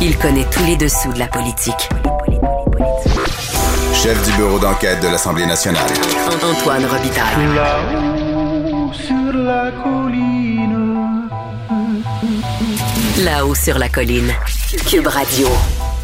Il connaît tous les dessous de la politique. Chef du bureau d'enquête de l'Assemblée nationale. Antoine Robitaille. Là-haut sur la colline. Là-haut sur la colline. Cube Radio.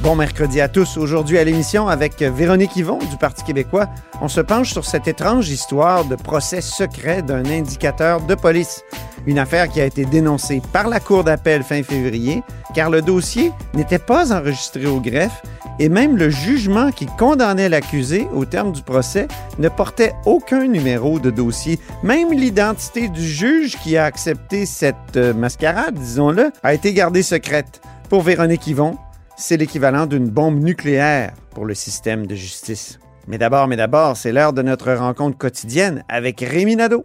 Bon mercredi à tous. Aujourd'hui à l'émission avec Véronique Yvon du Parti québécois, on se penche sur cette étrange histoire de procès secret d'un indicateur de police. Une affaire qui a été dénoncée par la Cour d'appel fin février car le dossier n'était pas enregistré au greffe et même le jugement qui condamnait l'accusé au terme du procès ne portait aucun numéro de dossier. Même l'identité du juge qui a accepté cette euh, mascarade, disons-le, a été gardée secrète. Pour Véronique Yvon, c'est l'équivalent d'une bombe nucléaire pour le système de justice. Mais d'abord, mais d'abord, c'est l'heure de notre rencontre quotidienne avec Rémi Nadeau.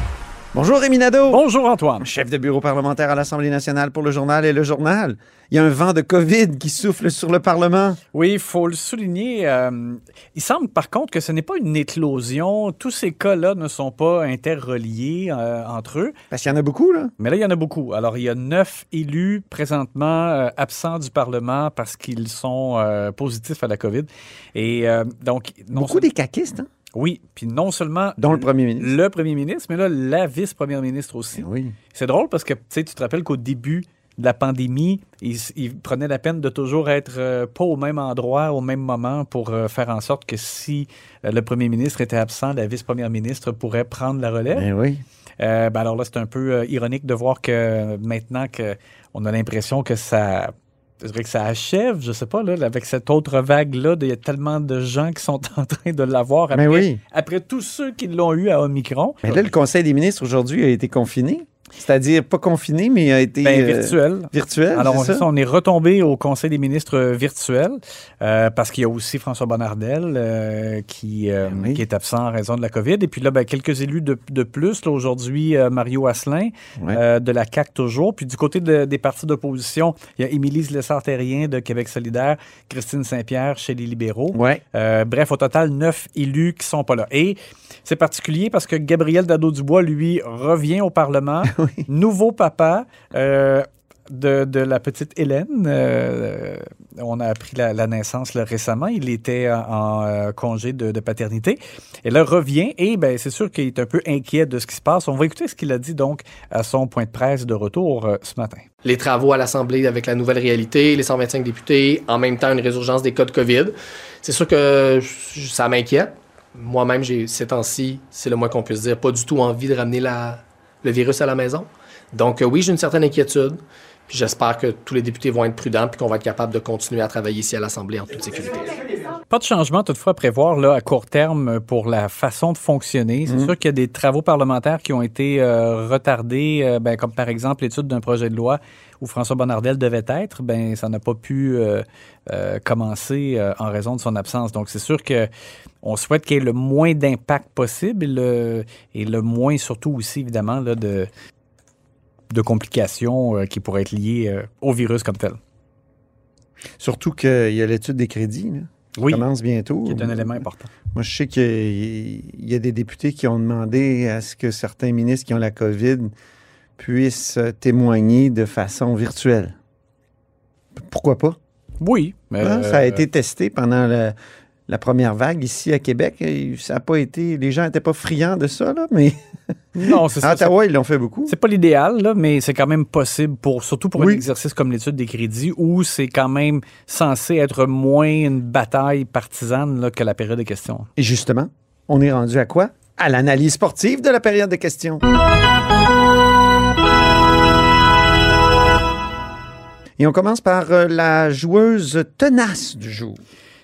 Bonjour Rémi Nadeau. Bonjour, Antoine. Chef de bureau parlementaire à l'Assemblée nationale pour le journal et le journal. Il y a un vent de COVID qui souffle sur le Parlement. Oui, il faut le souligner. euh, il semble par contre que ce n'est pas une éclosion. Tous ces cas-là ne sont pas interreliés euh, entre eux. Parce qu'il y en a beaucoup, là. Mais là, il y en a beaucoup. Alors, il y a neuf élus présentement euh, absents du Parlement parce qu'ils sont positifs à la COVID. Et donc, non Beaucoup des caquistes, hein? Oui, puis non seulement dont le premier ministre. le premier ministre, mais là, la vice-première ministre aussi. Oui. C'est drôle parce que tu sais, tu te rappelles qu'au début de la pandémie, ils, ils prenaient la peine de toujours être euh, pas au même endroit, au même moment pour euh, faire en sorte que si euh, le premier ministre était absent, la vice-première ministre pourrait prendre la relève. Ben oui. Ben alors là, c'est un peu ironique de voir que maintenant que on a l'impression que ça. Je dirais que ça achève, je sais pas, là, avec cette autre vague-là, il y a tellement de gens qui sont en train de l'avoir après, Mais oui. après tous ceux qui l'ont eu à Omicron. Mais là, le Conseil des ministres aujourd'hui a été confiné. C'est-à-dire pas confiné, mais a été Ben, euh, virtuel. virtuel. Alors, on, ça, est retombé au Conseil des ministres euh, virtuel euh, parce qu'il y a aussi François Bonnardel euh, qui, Ben oui. qui est absent en raison de la COVID. Et puis là, ben, quelques élus de, de plus. Là, aujourd'hui, Mario Asselin de la CAQ toujours. Puis du côté de- des partis d'opposition, il y a Émilie Lessard-Terrien de Québec solidaire, Christine Saint-Pierre chez les libéraux. Euh, bref, au total, neuf élus qui sont pas là. Et c'est particulier parce que Gabriel Dado-Dubois, lui, revient au Parlement. Nouveau papa. euh, de, de la petite Hélène. Euh, on a appris la, la naissance là, récemment. Il était en, en, euh, congé de, de paternité. Et là, revient et ben, c'est sûr qu'il est un peu inquiet de ce qui se passe. On va écouter ce qu'il a dit donc à son point de presse de retour euh, ce matin. les travaux à l'Assemblée avec la nouvelle réalité, les 125 députés, en même temps une résurgence des cas de COVID. C'est sûr que je- ça m'inquiète. Moi-même, j'ai ces temps-ci, c'est le moins qu'on puisse dire, pas du tout envie de ramener la, le virus à la maison. Donc euh, oui, j'ai une certaine inquiétude. J'espère que tous les députés vont être prudents puis qu'on va être capable de continuer à travailler ici à l'Assemblée en toute sécurité. Pas de changement toutefois à prévoir là, à court terme pour la façon de fonctionner. C'est sûr qu'il y a des travaux parlementaires qui ont été euh, retardés, euh, ben, comme par exemple l'étude d'un projet de loi où François Bonnardel devait être. Ben, ça n'a pas pu euh, euh, commencer euh, en raison de son absence. Donc c'est sûr que on souhaite qu'il y ait le moins d'impact possible et le, et le moins surtout aussi évidemment là, de, de complications euh, qui pourraient être liées euh, au virus comme tel. Surtout qu'il y a l'étude des crédits, là, Oui, commence bientôt. qui est un élément important. Moi, je sais qu'il y a des députés qui ont demandé à ce que certains ministres qui ont la COVID puissent témoigner de façon virtuelle. Pourquoi pas? Oui. mais, Hein? Ça a euh, été testé pendant la, la première vague ici à Québec. Ça a pas été. Les gens n'étaient pas friands de ça, là, mais Non, c'est à ça. Ottawa, ils l'ont fait beaucoup. C'est pas l'idéal, là, mais c'est quand même possible, pour, surtout pour Oui. un exercice comme l'étude des crédits, où c'est quand même censé être moins une bataille partisane là, que la période de questions. Et justement, on est rendu à quoi? À l'analyse sportive de la période de questions. Et on commence par euh, la joueuse tenace du jour.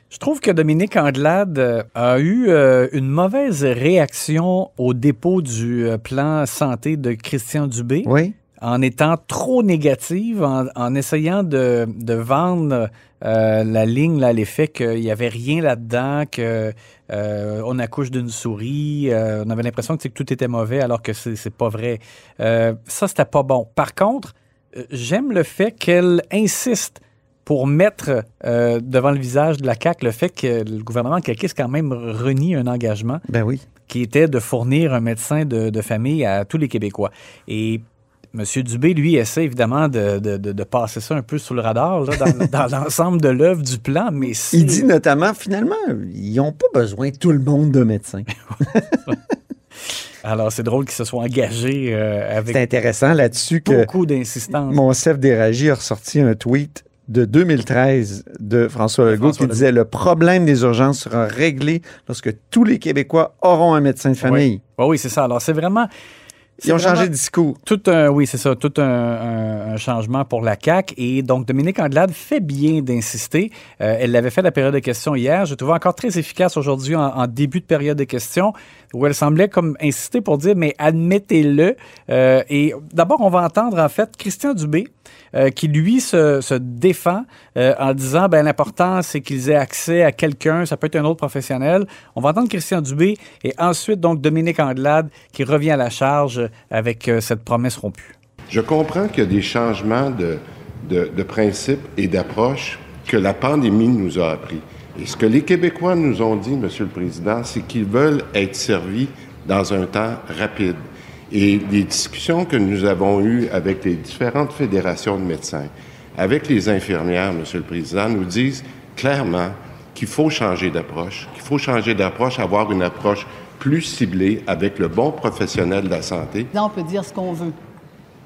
Je trouve que Dominique Anglade euh, a eu euh, une mauvaise réaction au dépôt du euh, plan santé de Christian Dubé. Oui. en étant trop négative, en, en essayant de, de vendre euh, la ligne là, l'effet qu'il n'y avait rien là-dedans, que euh, on accouche d'une souris, euh, on avait l'impression que, que tout était mauvais alors que c'est c'est pas vrai. Ça, c'était pas bon. Par contre, j'aime le fait qu'elle insiste pour mettre euh, devant le visage de la CAQ le fait que le gouvernement caquiste quand même renie un engagement Ben oui. qui était de fournir un médecin de, de famille à tous les Québécois. Et M. Dubé, lui, essaie évidemment de, de- de- passer ça un peu sous le radar là, dans, dans l'ensemble de l'œuvre du plan, mais Il dit notamment, finalement, ils n'ont pas besoin, tout le monde, de médecins. Alors, c'est drôle qu'il se soit engagé euh, avec C'est intéressant là-dessus que beaucoup d'insistance. Monsef Déragi a ressorti un tweet de 2013 de François Legault François qui disait le problème des urgences sera réglé lorsque tous les Québécois auront un médecin de famille. Oui, oui, c'est ça. Alors, c'est vraiment... Ils ont changé de discours. Tout un, oui, c'est ça, tout un, un- un changement pour la CAQ. Et donc, Dominique Andelade fait bien d'insister. Euh, elle l'avait fait à la période de questions hier. Je trouve encore très efficace aujourd'hui en, en début de période de questions, où elle semblait comme insister pour dire, mais admettez-le. Euh, et d'abord, on va entendre en fait Christian Dubé, euh, qui lui se, se défend euh, en disant, ben l'important, c'est qu'ils aient accès à quelqu'un, ça peut être un autre professionnel. On va entendre Christian Dubé et ensuite donc Dominique Andelade qui revient à la charge avec euh, cette promesse rompue. Je comprends qu'il y a des changements de, de, de principes et d'approche que la pandémie nous a appris. Et ce que les Québécois nous ont dit, Monsieur le Président, c'est qu'ils veulent être servis dans un temps rapide. Et les discussions que nous avons eues avec les différentes fédérations de médecins, avec les infirmières, Monsieur le Président, nous disent clairement qu'il faut changer d'approche, qu'il faut changer d'approche, avoir une approche plus ciblée avec le bon professionnel de la santé. Là, on peut dire ce qu'on veut.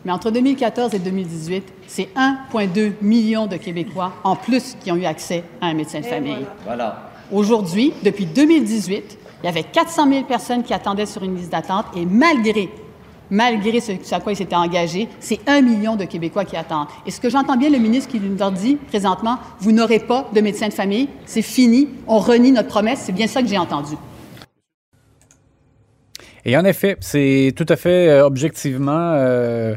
Mais entre 2014 et 2018, c'est 1,2 million de Québécois en plus qui ont eu accès à un médecin de famille. Aujourd'hui, depuis 2018, il y avait 400 000 personnes qui attendaient sur une liste d'attente et malgré, malgré ce, à quoi ils s'étaient engagés, c'est 1 million de Québécois qui attendent. Et ce que j'entends bien le ministre qui nous leur dit présentement, vous n'aurez pas de médecin de famille, c'est fini, on renie notre promesse, c'est bien ça que j'ai entendu. Et en effet, c'est tout à fait euh, objectivement euh,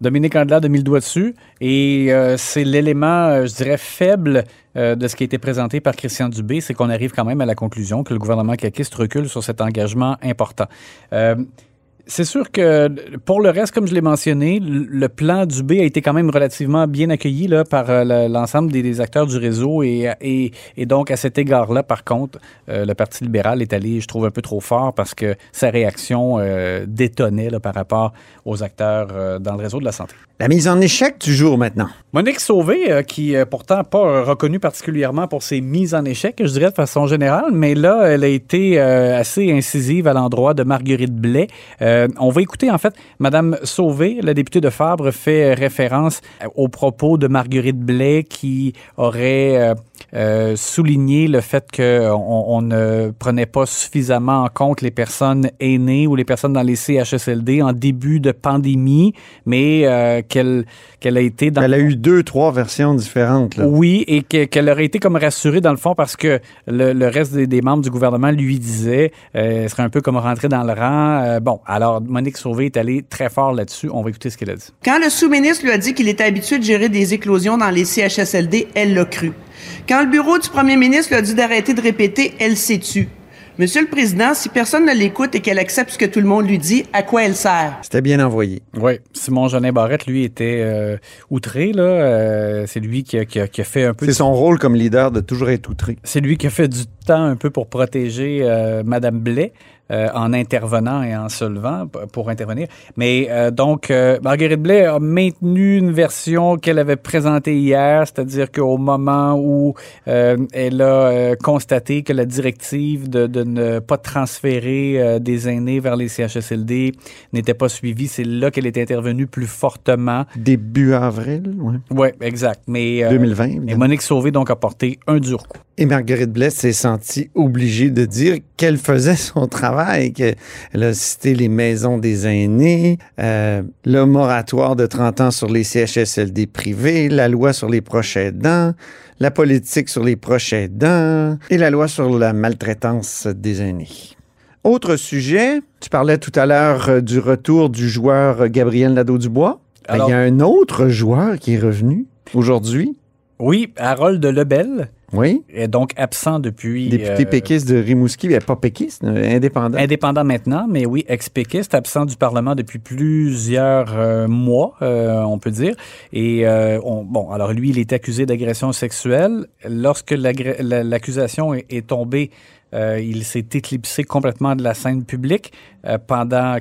Dominique Andelade a mis le doigt dessus et euh, c'est l'élément, je dirais, faible de ce qui a été présenté par Christian Dubé, c'est qu'on arrive quand même à la conclusion que le gouvernement caquiste recule sur cet engagement important. C'est sûr que pour le reste, comme je l'ai mentionné, le plan du B a été quand même relativement bien accueilli là, par euh, le- l'ensemble des, des acteurs du réseau et, et, et donc à cet égard-là, par contre, euh, le Parti libéral est allé, je trouve, un peu trop fort parce que sa réaction euh, détonnait là, par rapport aux acteurs euh, dans le réseau de la santé. La mise en échec du jour maintenant. Monique Sauvé, qui est pourtant pas reconnue particulièrement pour ses mises en échec, je dirais de façon générale, mais là, elle a été assez incisive à l'endroit de Marguerite Blais. Euh, on va écouter, en fait, Madame Sauvé, la députée de Fabre, fait référence euh, aux propos de Marguerite Blais qui aurait euh, euh, souligné le fait qu'on on ne prenait pas suffisamment en compte les personnes aînées ou les personnes dans les CHSLD en début de pandémie, mais euh, qu'elle a été dans Elle a eu deux, trois versions différentes. là. oui, et que- qu'elle aurait été comme rassurée dans le fond parce que le, le reste des, des membres du gouvernement lui disait, euh, elle serait un peu comme rentrer dans le rang. Euh, bon, alors Monique Sauvé est allée très fort là-dessus. On va écouter ce qu'elle a dit. Quand le sous-ministre lui a dit qu'il était habitué de gérer des éclosions dans les CHSLD, elle l'a cru. Quand le bureau du premier ministre lui a dit d'arrêter de répéter, elle s'est tue. Monsieur le Président, si personne ne l'écoute et qu'elle accepte ce que tout le monde lui dit, à quoi elle sert? C'était bien envoyé. Oui, Simon Jolin Barrette, lui, était euh, outré. Là. Euh, c'est lui qui a, qui a- qui a fait un peu... C'est son rôle comme leader de toujours être outré. C'est lui qui a fait du temps un peu pour protéger euh, Madame Blais euh, en intervenant et en se levant pour intervenir. Mais euh, donc, euh, Marguerite Blais a maintenu une version qu'elle avait présentée hier, c'est-à-dire qu'au moment où elle a constaté que la directive de, de ne pas transférer des aînés vers les CHSLD n'était pas suivie, c'est là qu'elle est intervenue plus fortement. Début avril, ouais. Oui, exact. Mais, euh, 2020. Et évidemment. Monique Sauvé donc a porté un dur coup. Et Marguerite Blais s'est sentie obligée de dire qu'elle faisait son travail, qu'elle a cité les maisons des aînés, euh, le moratoire de 30 ans sur les CHSLD privés, la loi sur les proches aidants, la politique sur les proches aidants et la loi sur la maltraitance des aînés. Autre sujet, tu parlais tout à l'heure euh, du retour du joueur Gabriel Nadeau-Dubois. Ben, Il y a un autre joueur qui est revenu aujourd'hui. Oui, Harold Lebel. Oui. Est donc absent depuis. Député euh, péquiste de Rimouski, mais pas péquiste, euh, indépendant. Indépendant maintenant, mais oui, ex-péquiste, absent du Parlement depuis plusieurs euh, mois, euh, on peut dire. Et on, bon, alors lui, il est accusé d'agression sexuelle. Lorsque l'accusation est, est tombée, il s'est éclipsé complètement de la scène publique pendant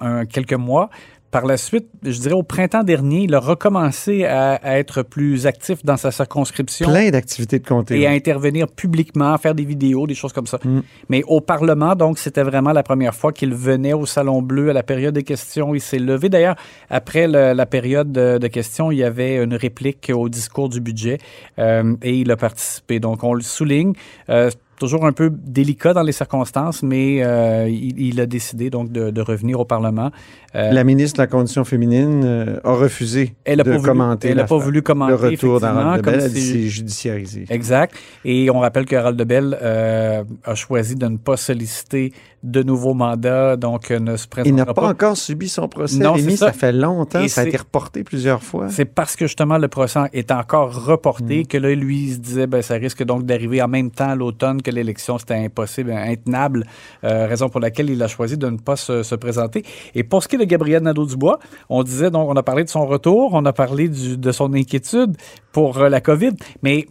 un- quelques mois. Par la suite, je dirais au printemps dernier, il a recommencé à, à être plus actif dans sa circonscription Plein d'activités de comté. et à intervenir publiquement, faire des vidéos, des choses comme ça. Mm. Mais au Parlement, donc, c'était vraiment la première fois qu'il venait au Salon Bleu à la période des questions. Il s'est levé. D'ailleurs, après le- la période de, de questions, il y avait une réplique au discours du budget euh, et il a participé. Donc, on le souligne. Euh, toujours un peu délicat dans les circonstances, mais euh, il, il a décidé donc de, de revenir au Parlement. Euh, La ministre de la Condition féminine euh, a refusé Elle a de pas voulu- commenter elle a la pas voulu commenter, le retour d'Harold comme Elle dit c'est- c'est judiciarisé. Exact. Et on rappelle que Harald Lebel euh, a choisi de ne pas solliciter de nouveaux mandats, donc euh, ne se Il présentera n'a pas. pas encore subi son procès. Non, Rémi, c'est ça. ça. fait longtemps. Et ça a été reporté plusieurs fois. C'est parce que justement le procès est encore Mm. reporté que là, lui, il se disait, ben, ça risque donc d'arriver en même temps à l'automne que l'élection. C'était impossible, intenable, euh, raison pour laquelle il a choisi de ne pas se, se présenter. Et pour ce qui est de Gabriel Nadeau-Dubois, on disait, donc, on a parlé de son retour, on a parlé du- de son inquiétude pour euh, la COVID, mais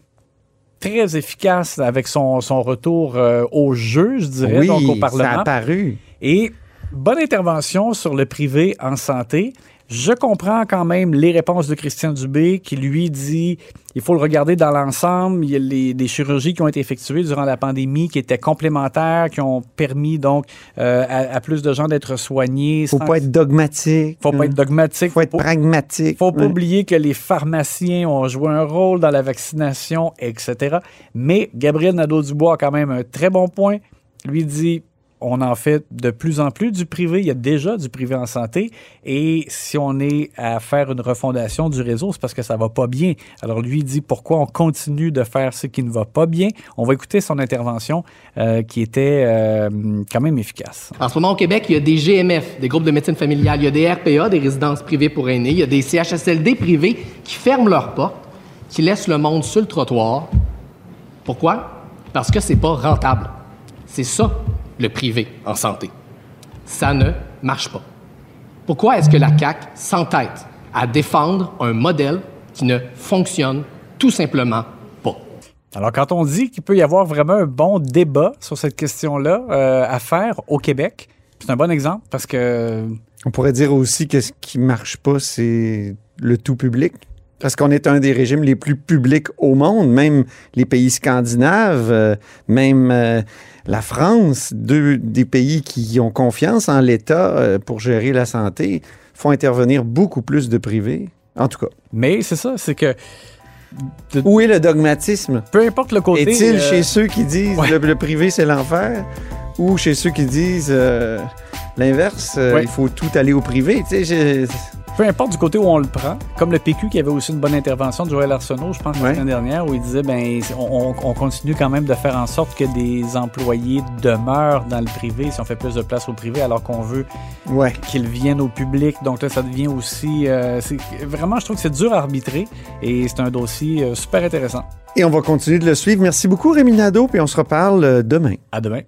très efficace avec son, son retour euh, au jeu, je dirais, oui, donc au ça Parlement. a apparu. Et bonne intervention sur le privé en santé. Je comprends quand même les réponses de Christian Dubé qui lui dit il faut le regarder dans l'ensemble. Il y a les, des chirurgies qui ont été effectuées durant la pandémie qui étaient complémentaires, qui ont permis donc euh, à, à plus de gens d'être soignés. Faut pas être dogmatique. faut pas être dogmatique. Faut être pragmatique. Faut pas Ouais. oublier que les pharmaciens ont joué un rôle dans la vaccination, etc. Mais Gabriel Nadeau-Dubois a quand même un très bon point. Lui dit on en fait de plus en plus du privé. Il y a déjà du privé en santé. Et si on est à faire une refondation du réseau, c'est parce que ça va pas bien. Alors lui dit pourquoi on continue de faire ce qui ne va pas bien. On va écouter son intervention euh, qui était euh, quand même efficace. En ce moment, au Québec, il y a des GMF, des groupes de médecine familiale. Il y a des RPA, des résidences privées pour aînés. Il y a des CHSLD privés qui ferment leurs portes, qui laissent le monde sur le trottoir. Pourquoi? Parce que c'est pas rentable. C'est ça, le privé en santé. Ça ne marche pas. Pourquoi est-ce que la CAQ s'entête à défendre un modèle qui ne fonctionne tout simplement pas? Alors, quand on dit qu'il peut y avoir vraiment un bon débat sur cette question-là euh, à faire au Québec, c'est un bon exemple parce que On pourrait dire aussi que ce qui marche pas, c'est le tout public. Parce qu'on est un des régimes les plus publics au monde, même les pays scandinaves, euh, même euh, la France, deux des pays qui ont confiance en l'État euh, pour gérer la santé, font intervenir beaucoup plus de privés. En tout cas. Mais c'est ça, c'est que. Où est le dogmatisme? Peu importe le côté. Est-il chez ceux qui disent ouais. le, le privé c'est l'enfer ou chez ceux qui disent l'inverse, Ouais. il faut tout aller au privé? Tu sais, Peu importe du côté où on le prend, comme le PQ qui avait aussi une bonne intervention de Joël Arsenault, je pense, la Ouais. semaine dernière, où il disait ben on, on- on continue quand même de faire en sorte que des employés demeurent dans le privé si on fait plus de place au privé, alors qu'on veut Ouais. qu'ils viennent au public. Donc là, ça devient aussi. euh, vraiment, je trouve que c'est dur à arbitrer et c'est un dossier euh, super intéressant. Et on va continuer de le suivre. Merci beaucoup, Rémi Nadeau, puis on se reparle euh, demain. À demain.